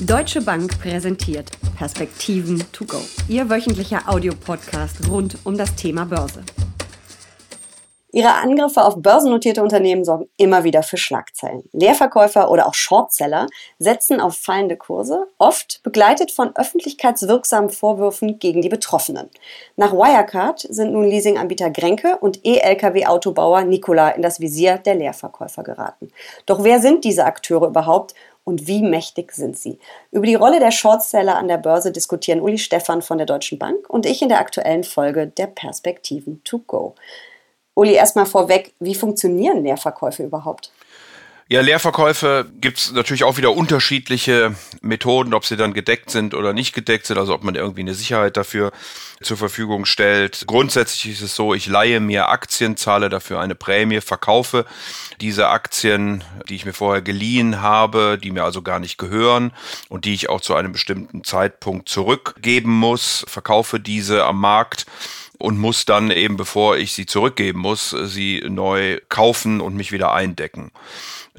Deutsche Bank präsentiert Perspektiven to go. Ihr wöchentlicher Audiopodcast rund um das Thema Börse. Ihre Angriffe auf börsennotierte Unternehmen sorgen immer wieder für Schlagzeilen. Leerverkäufer oder auch Shortseller setzen auf fallende Kurse, oft begleitet von öffentlichkeitswirksamen Vorwürfen gegen die Betroffenen. Nach Wirecard sind nun Leasinganbieter Grenke und E-Lkw-Autobauer Nikola in das Visier der Leerverkäufer geraten. Doch wer sind diese Akteure überhaupt und wie mächtig sind sie? Über die Rolle der Shortseller an der Börse diskutieren Uli Stephan von der Deutschen Bank und ich in der aktuellen Folge der Perspektiven to go. Uli, erstmal vorweg, wie funktionieren Leerverkäufe überhaupt? Ja, Leerverkäufe gibt es natürlich auch wieder unterschiedliche Methoden, ob sie dann gedeckt sind oder nicht gedeckt sind, also ob man irgendwie eine Sicherheit dafür zur Verfügung stellt. Grundsätzlich ist es so, ich leihe mir Aktien, zahle dafür eine Prämie, verkaufe diese Aktien, die ich mir vorher geliehen habe, die mir also gar nicht gehören und die ich auch zu einem bestimmten Zeitpunkt zurückgeben muss, verkaufe diese am Markt und muss dann eben, bevor ich sie zurückgeben muss, sie neu kaufen und mich wieder eindecken.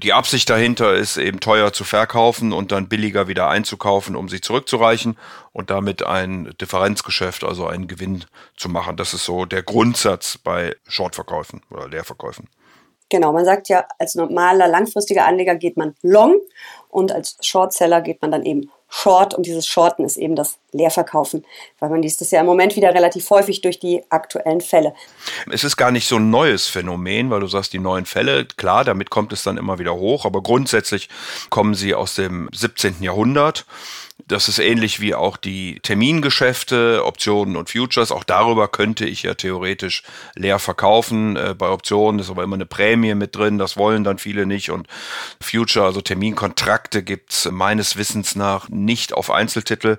Die Absicht dahinter ist eben teuer zu verkaufen und dann billiger wieder einzukaufen, um sie zurückzureichen und damit ein Differenzgeschäft, also einen Gewinn zu machen. Das ist so der Grundsatz bei Shortverkäufen oder Leerverkäufen. Genau, man sagt ja, als normaler langfristiger Anleger geht man long und als Shortseller geht man dann eben Short und dieses Shorten ist eben das Leerverkaufen, weil man liest das ja im Moment wieder relativ häufig durch die aktuellen Fälle. Es ist gar nicht so ein neues Phänomen, weil du sagst, die neuen Fälle, klar, damit kommt es dann immer wieder hoch, aber grundsätzlich kommen sie aus dem 17. Jahrhundert das ist ähnlich wie auch die Termingeschäfte, Optionen und Futures. Auch darüber könnte ich ja theoretisch leer verkaufen. Äh, bei Optionen ist aber immer eine Prämie mit drin. Das wollen dann viele nicht. Und Future, also Terminkontrakte, gibt's meines Wissens nach nicht auf Einzeltitel.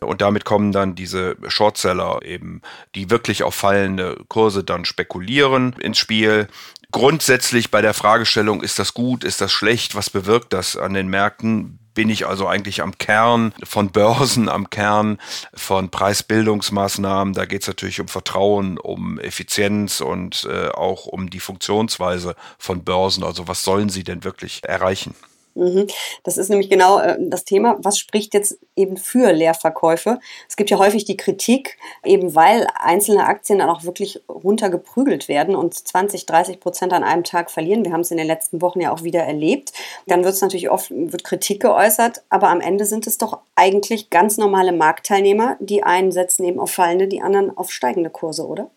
Und damit kommen dann diese Shortseller eben, die wirklich auf fallende Kurse dann spekulieren ins Spiel. Grundsätzlich bei der Fragestellung, ist das gut, ist das schlecht, was bewirkt das an den Märkten? Bin ich also eigentlich am Kern von Börsen, am Kern von Preisbildungsmaßnahmen. Da geht es natürlich um Vertrauen, um Effizienz und äh, auch um die Funktionsweise von Börsen. Also was sollen sie denn wirklich erreichen? Mhm. Das ist nämlich genau äh, das Thema. Was spricht jetzt eben für Leerverkäufe? Es gibt ja häufig die Kritik, eben weil einzelne Aktien dann auch wirklich runtergeprügelt werden und 20, 30 Prozent an einem Tag verlieren. Wir haben es in den letzten Wochen ja auch wieder erlebt. Dann wird es natürlich oft wird Kritik geäußert, aber am Ende sind es doch eigentlich ganz normale Marktteilnehmer. Die einen setzen eben auf fallende, die anderen auf steigende Kurse, oder?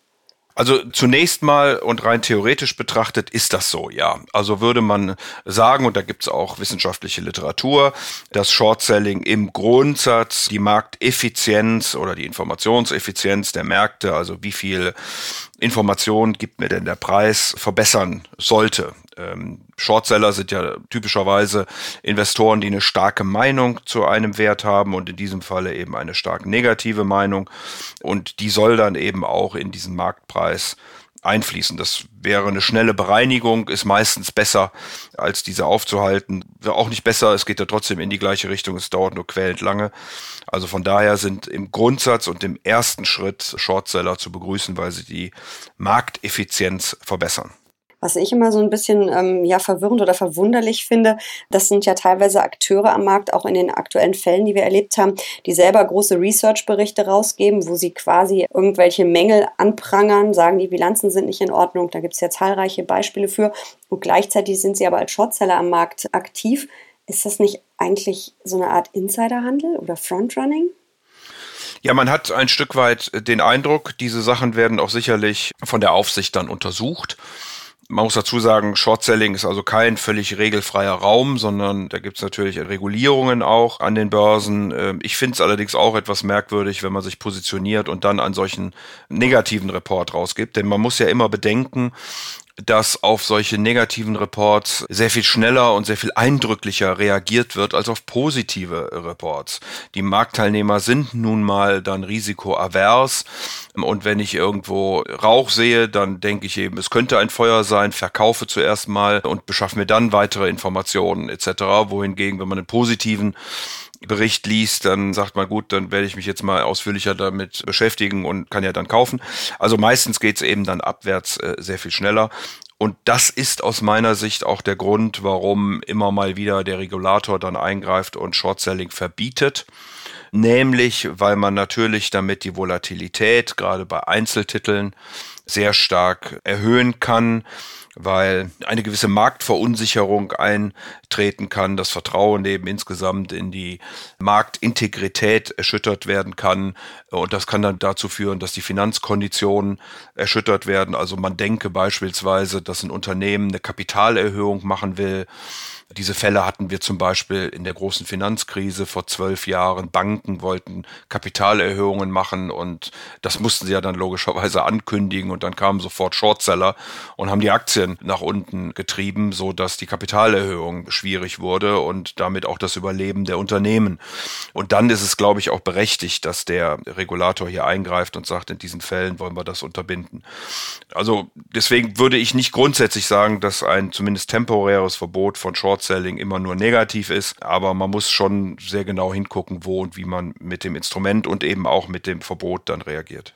Also zunächst mal und rein theoretisch betrachtet ist das so, ja. Also würde man sagen, und da gibt es auch wissenschaftliche Literatur, dass Short-Selling im Grundsatz die Markteffizienz oder die Informationseffizienz der Märkte, also wie viel Information gibt mir denn der Preis, verbessern sollte. Ähm, Shortseller sind ja typischerweise Investoren, die eine starke Meinung zu einem Wert haben und in diesem Falle eben eine stark negative Meinung. Und die soll dann eben auch in diesen Marktpreis einfließen. Das wäre eine schnelle Bereinigung, ist meistens besser, als diese aufzuhalten. Wäre auch nicht besser, es geht ja trotzdem in die gleiche Richtung, es dauert nur quälend lange. Also von daher sind im Grundsatz und im ersten Schritt Shortseller zu begrüßen, weil sie die Markteffizienz verbessern. Was ich immer so ein bisschen ähm, ja, verwirrend oder verwunderlich finde, das sind ja teilweise Akteure am Markt, auch in den aktuellen Fällen, die wir erlebt haben, die selber große Research-Berichte rausgeben, wo sie quasi irgendwelche Mängel anprangern, sagen, die Bilanzen sind nicht in Ordnung. Da gibt es ja zahlreiche Beispiele für. Und gleichzeitig sind sie aber als Shortseller am Markt aktiv. Ist das nicht eigentlich so eine Art Insiderhandel oder Frontrunning? Ja, man hat ein Stück weit den Eindruck, diese Sachen werden auch sicherlich von der Aufsicht dann untersucht. Man muss dazu sagen, Short-Selling ist also kein völlig regelfreier Raum, sondern da gibt es natürlich Regulierungen auch an den Börsen. Ähm, ich finde es allerdings auch etwas merkwürdig, wenn man sich positioniert und dann einen solchen negativen Report rausgibt. Denn man muss ja immer bedenken, dass auf solche negativen Reports sehr viel schneller und sehr viel eindrücklicher reagiert wird als auf positive Reports. Die Marktteilnehmer sind nun mal dann risikoavers und wenn ich irgendwo Rauch sehe, dann denke ich eben, es könnte ein Feuer sein, verkaufe zuerst mal und beschaffe mir dann weitere Informationen etc. Wohingegen, wenn man einen positiven Bericht liest, dann sagt man, gut, dann werde ich mich jetzt mal ausführlicher damit beschäftigen und kann ja dann kaufen. Also meistens geht es eben dann abwärts äh, sehr viel schneller. Und das ist aus meiner Sicht auch der Grund, warum immer mal wieder der Regulator dann eingreift und Short-Selling verbietet. Nämlich, weil man natürlich damit die Volatilität gerade bei Einzeltiteln sehr stark erhöhen kann weil eine gewisse Marktverunsicherung eintreten kann, das Vertrauen eben insgesamt in die Marktintegrität erschüttert werden kann und das kann dann dazu führen, dass die Finanzkonditionen erschüttert werden. Also man denke beispielsweise, dass ein Unternehmen eine Kapitalerhöhung machen will, diese Fälle hatten wir zum Beispiel in der großen Finanzkrise vor zwölf Jahren. Banken wollten Kapitalerhöhungen machen und das mussten sie ja dann logischerweise ankündigen und dann kamen sofort Shortseller und haben die Aktien nach unten getrieben, so dass die Kapitalerhöhung schwierig wurde und damit auch das Überleben der Unternehmen. Und dann ist es, glaube ich, auch berechtigt, dass der Regulator hier eingreift und sagt, in diesen Fällen wollen wir das unterbinden. Also deswegen würde ich nicht grundsätzlich sagen, dass ein zumindest temporäres Verbot von Short Short-Selling immer nur negativ ist, aber man muss schon sehr genau hingucken, wo und wie man mit dem Instrument und eben auch mit dem Verbot dann reagiert.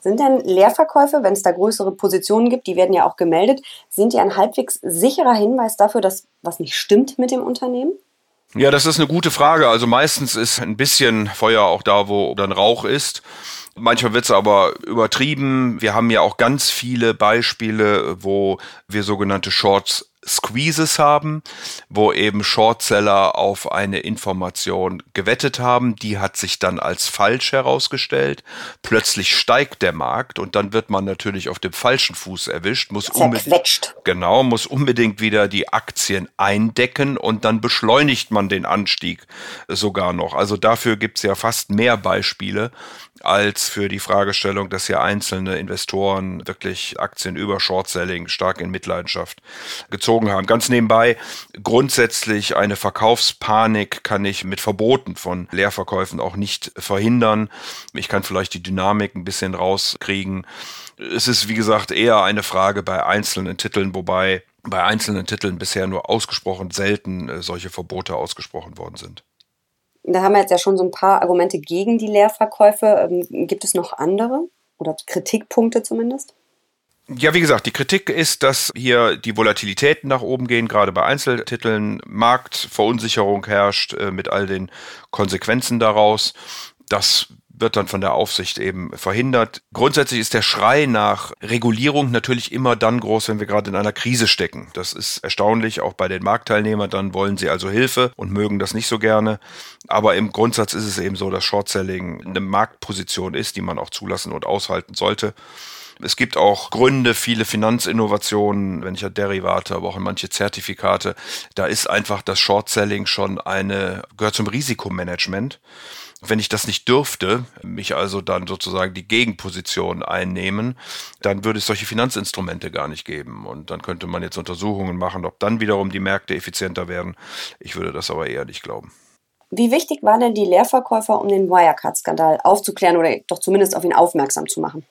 Sind denn Leerverkäufe, wenn es da größere Positionen gibt, die werden ja auch gemeldet, sind die ein halbwegs sicherer Hinweis dafür, dass was nicht stimmt mit dem Unternehmen? Ja, das ist eine gute Frage. Also meistens ist ein bisschen Feuer auch da, wo dann Rauch ist. Manchmal wird es aber übertrieben. Wir haben ja auch ganz viele Beispiele, wo wir sogenannte Shorts Squeezes haben, wo eben Shortseller auf eine Information gewettet haben, die hat sich dann als falsch herausgestellt. Plötzlich steigt der Markt und dann wird man natürlich auf dem falschen Fuß erwischt, muss unbedingt, genau, muss unbedingt wieder die Aktien eindecken und dann beschleunigt man den Anstieg sogar noch. Also dafür gibt es ja fast mehr Beispiele, als für die Fragestellung, dass hier einzelne Investoren wirklich Aktien über Short-Selling stark in Mitleidenschaft gezogen haben. Ganz nebenbei, grundsätzlich eine Verkaufspanik kann ich mit Verboten von Leerverkäufen auch nicht verhindern. Ich kann vielleicht die Dynamik ein bisschen rauskriegen. Es ist, wie gesagt, eher eine Frage bei einzelnen Titeln, wobei bei einzelnen Titeln bisher nur ausgesprochen selten äh, solche Verbote ausgesprochen worden sind. Da haben wir jetzt ja schon so ein paar Argumente gegen die Leerverkäufe. Ähm, gibt es noch andere oder Kritikpunkte zumindest? Ja, wie gesagt, die Kritik ist, dass hier die Volatilitäten nach oben gehen, gerade bei Einzeltiteln, Marktverunsicherung herrscht äh, mit all den Konsequenzen daraus. Das wird dann von der Aufsicht eben verhindert. Grundsätzlich ist der Schrei nach Regulierung natürlich immer dann groß, wenn wir gerade in einer Krise stecken. Das ist erstaunlich, auch bei den Marktteilnehmern. Dann wollen sie also Hilfe und mögen das nicht so gerne. Aber im Grundsatz ist es eben so, dass Short-Selling eine Marktposition ist, die man auch zulassen und aushalten sollte. Es gibt auch Gründe, viele Finanzinnovationen, wenn ich an Derivate, aber auch in manche Zertifikate. Da ist einfach das Short-Selling schon eine, gehört zum Risikomanagement. Wenn ich das nicht dürfte, mich also dann sozusagen die Gegenposition einnehmen, dann würde es solche Finanzinstrumente gar nicht geben. Und dann könnte man jetzt Untersuchungen machen, ob dann wiederum die Märkte effizienter werden. Ich würde das aber eher nicht glauben. Wie wichtig waren denn die Leerverkäufer, um den Wirecard-Skandal aufzuklären oder doch zumindest auf ihn aufmerksam zu machen?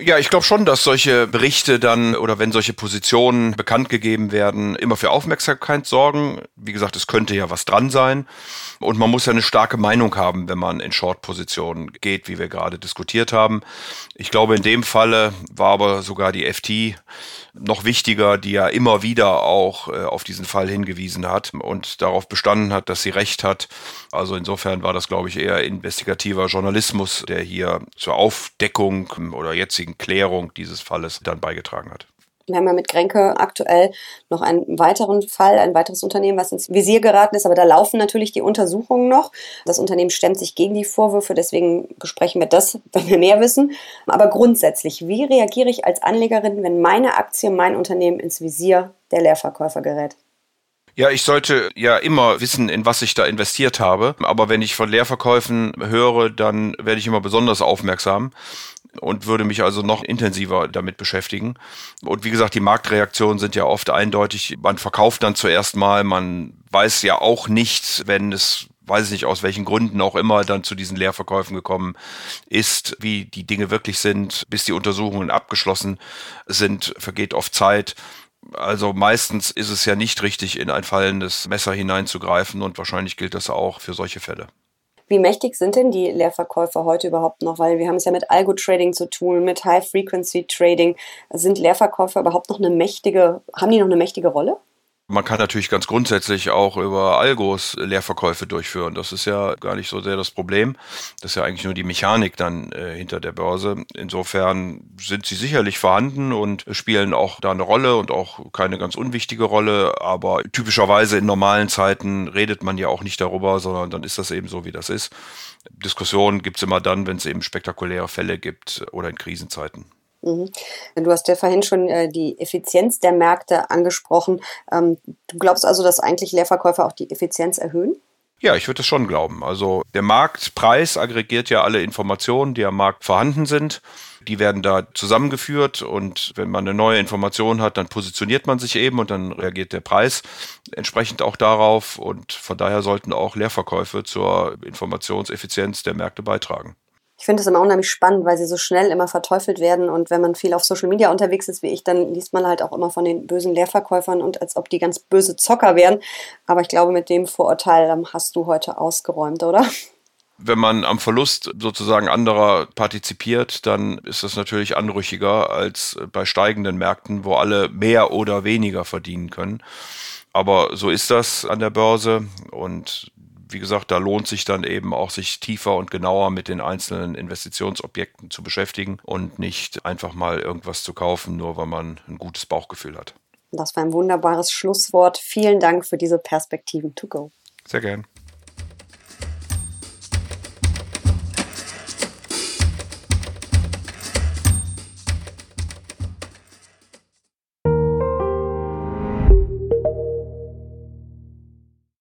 Ja, ich glaube schon, dass solche Berichte dann oder wenn solche Positionen bekannt gegeben werden, immer für Aufmerksamkeit sorgen. Wie gesagt, es könnte ja was dran sein. Und man muss ja eine starke Meinung haben, wenn man in Short-Positionen geht, wie wir gerade diskutiert haben. Ich glaube, in dem Falle war aber sogar die FT noch wichtiger, die ja immer wieder auch äh, auf diesen Fall hingewiesen hat und darauf bestanden hat, dass sie recht hat. Also insofern war das, glaube ich, eher investigativer Journalismus, der hier zur Aufdeckung oder jetzigen Klärung dieses Falles dann beigetragen hat. Wir haben ja mit Grenke aktuell noch einen weiteren Fall, ein weiteres Unternehmen, was ins Visier geraten ist, aber da laufen natürlich die Untersuchungen noch. Das Unternehmen stemmt sich gegen die Vorwürfe, deswegen besprechen wir das, wenn wir mehr wissen. Aber grundsätzlich, wie reagiere ich als Anlegerin, wenn meine Aktie, mein Unternehmen ins Visier der Leerverkäufer gerät? Ja, ich sollte ja immer wissen, in was ich da investiert habe. Aber wenn ich von Leerverkäufen höre, dann werde ich immer besonders aufmerksam und würde mich also noch intensiver damit beschäftigen. Und wie gesagt, die Marktreaktionen sind ja oft eindeutig. Man verkauft dann zuerst mal, man weiß ja auch nicht, wenn es weiß ich nicht, aus welchen Gründen auch immer dann zu diesen Leerverkäufen gekommen ist, wie die Dinge wirklich sind, bis die Untersuchungen abgeschlossen sind, vergeht oft Zeit. Also meistens ist es ja nicht richtig, in ein fallendes Messer hineinzugreifen und wahrscheinlich gilt das auch für solche Fälle. Wie mächtig sind denn die Leerverkäufer heute überhaupt noch? Weil wir haben es ja mit Algo-Trading zu tun, mit High-Frequency-Trading. Sind Leerverkäufer überhaupt noch eine mächtige, haben die noch eine mächtige Rolle? Man kann natürlich ganz grundsätzlich auch über Algos Leerverkäufe durchführen. Das ist ja gar nicht so sehr das Problem. Das ist ja eigentlich nur die Mechanik dann äh, hinter der Börse. Insofern sind sie sicherlich vorhanden und spielen auch da eine Rolle und auch keine ganz unwichtige Rolle. Aber typischerweise in normalen Zeiten redet man ja auch nicht darüber, sondern dann ist das eben so, wie das ist. Diskussionen gibt es immer dann, wenn es eben spektakuläre Fälle gibt oder in Krisenzeiten. Mhm. Du hast ja vorhin schon äh, die Effizienz der Märkte angesprochen. Ähm, du glaubst also, dass eigentlich Leerverkäufer auch die Effizienz erhöhen? Ja, ich würde es schon glauben. Also der Marktpreis aggregiert ja alle Informationen, die am Markt vorhanden sind. Die werden da zusammengeführt und wenn man eine neue Information hat, dann positioniert man sich eben und dann reagiert der Preis entsprechend auch darauf und von daher sollten auch Leerverkäufe zur Informationseffizienz der Märkte beitragen ich finde es immer unheimlich spannend, weil sie so schnell immer verteufelt werden. Und wenn man viel auf Social Media unterwegs ist wie ich, dann liest man halt auch immer von den bösen Leerverkäufern und als ob die ganz böse Zocker wären. Aber ich glaube, mit dem Vorurteil ähm, hast du heute ausgeräumt, oder? Wenn man am Verlust sozusagen anderer partizipiert, dann ist das natürlich anrüchiger als bei steigenden Märkten, wo alle mehr oder weniger verdienen können. Aber so ist das an der Börse und wie gesagt, da lohnt sich dann eben auch, sich tiefer und genauer mit den einzelnen Investitionsobjekten zu beschäftigen und nicht einfach mal irgendwas zu kaufen, nur weil man ein gutes Bauchgefühl hat. Das war ein wunderbares Schlusswort. Vielen Dank für diese Perspektiven to go. Sehr gern.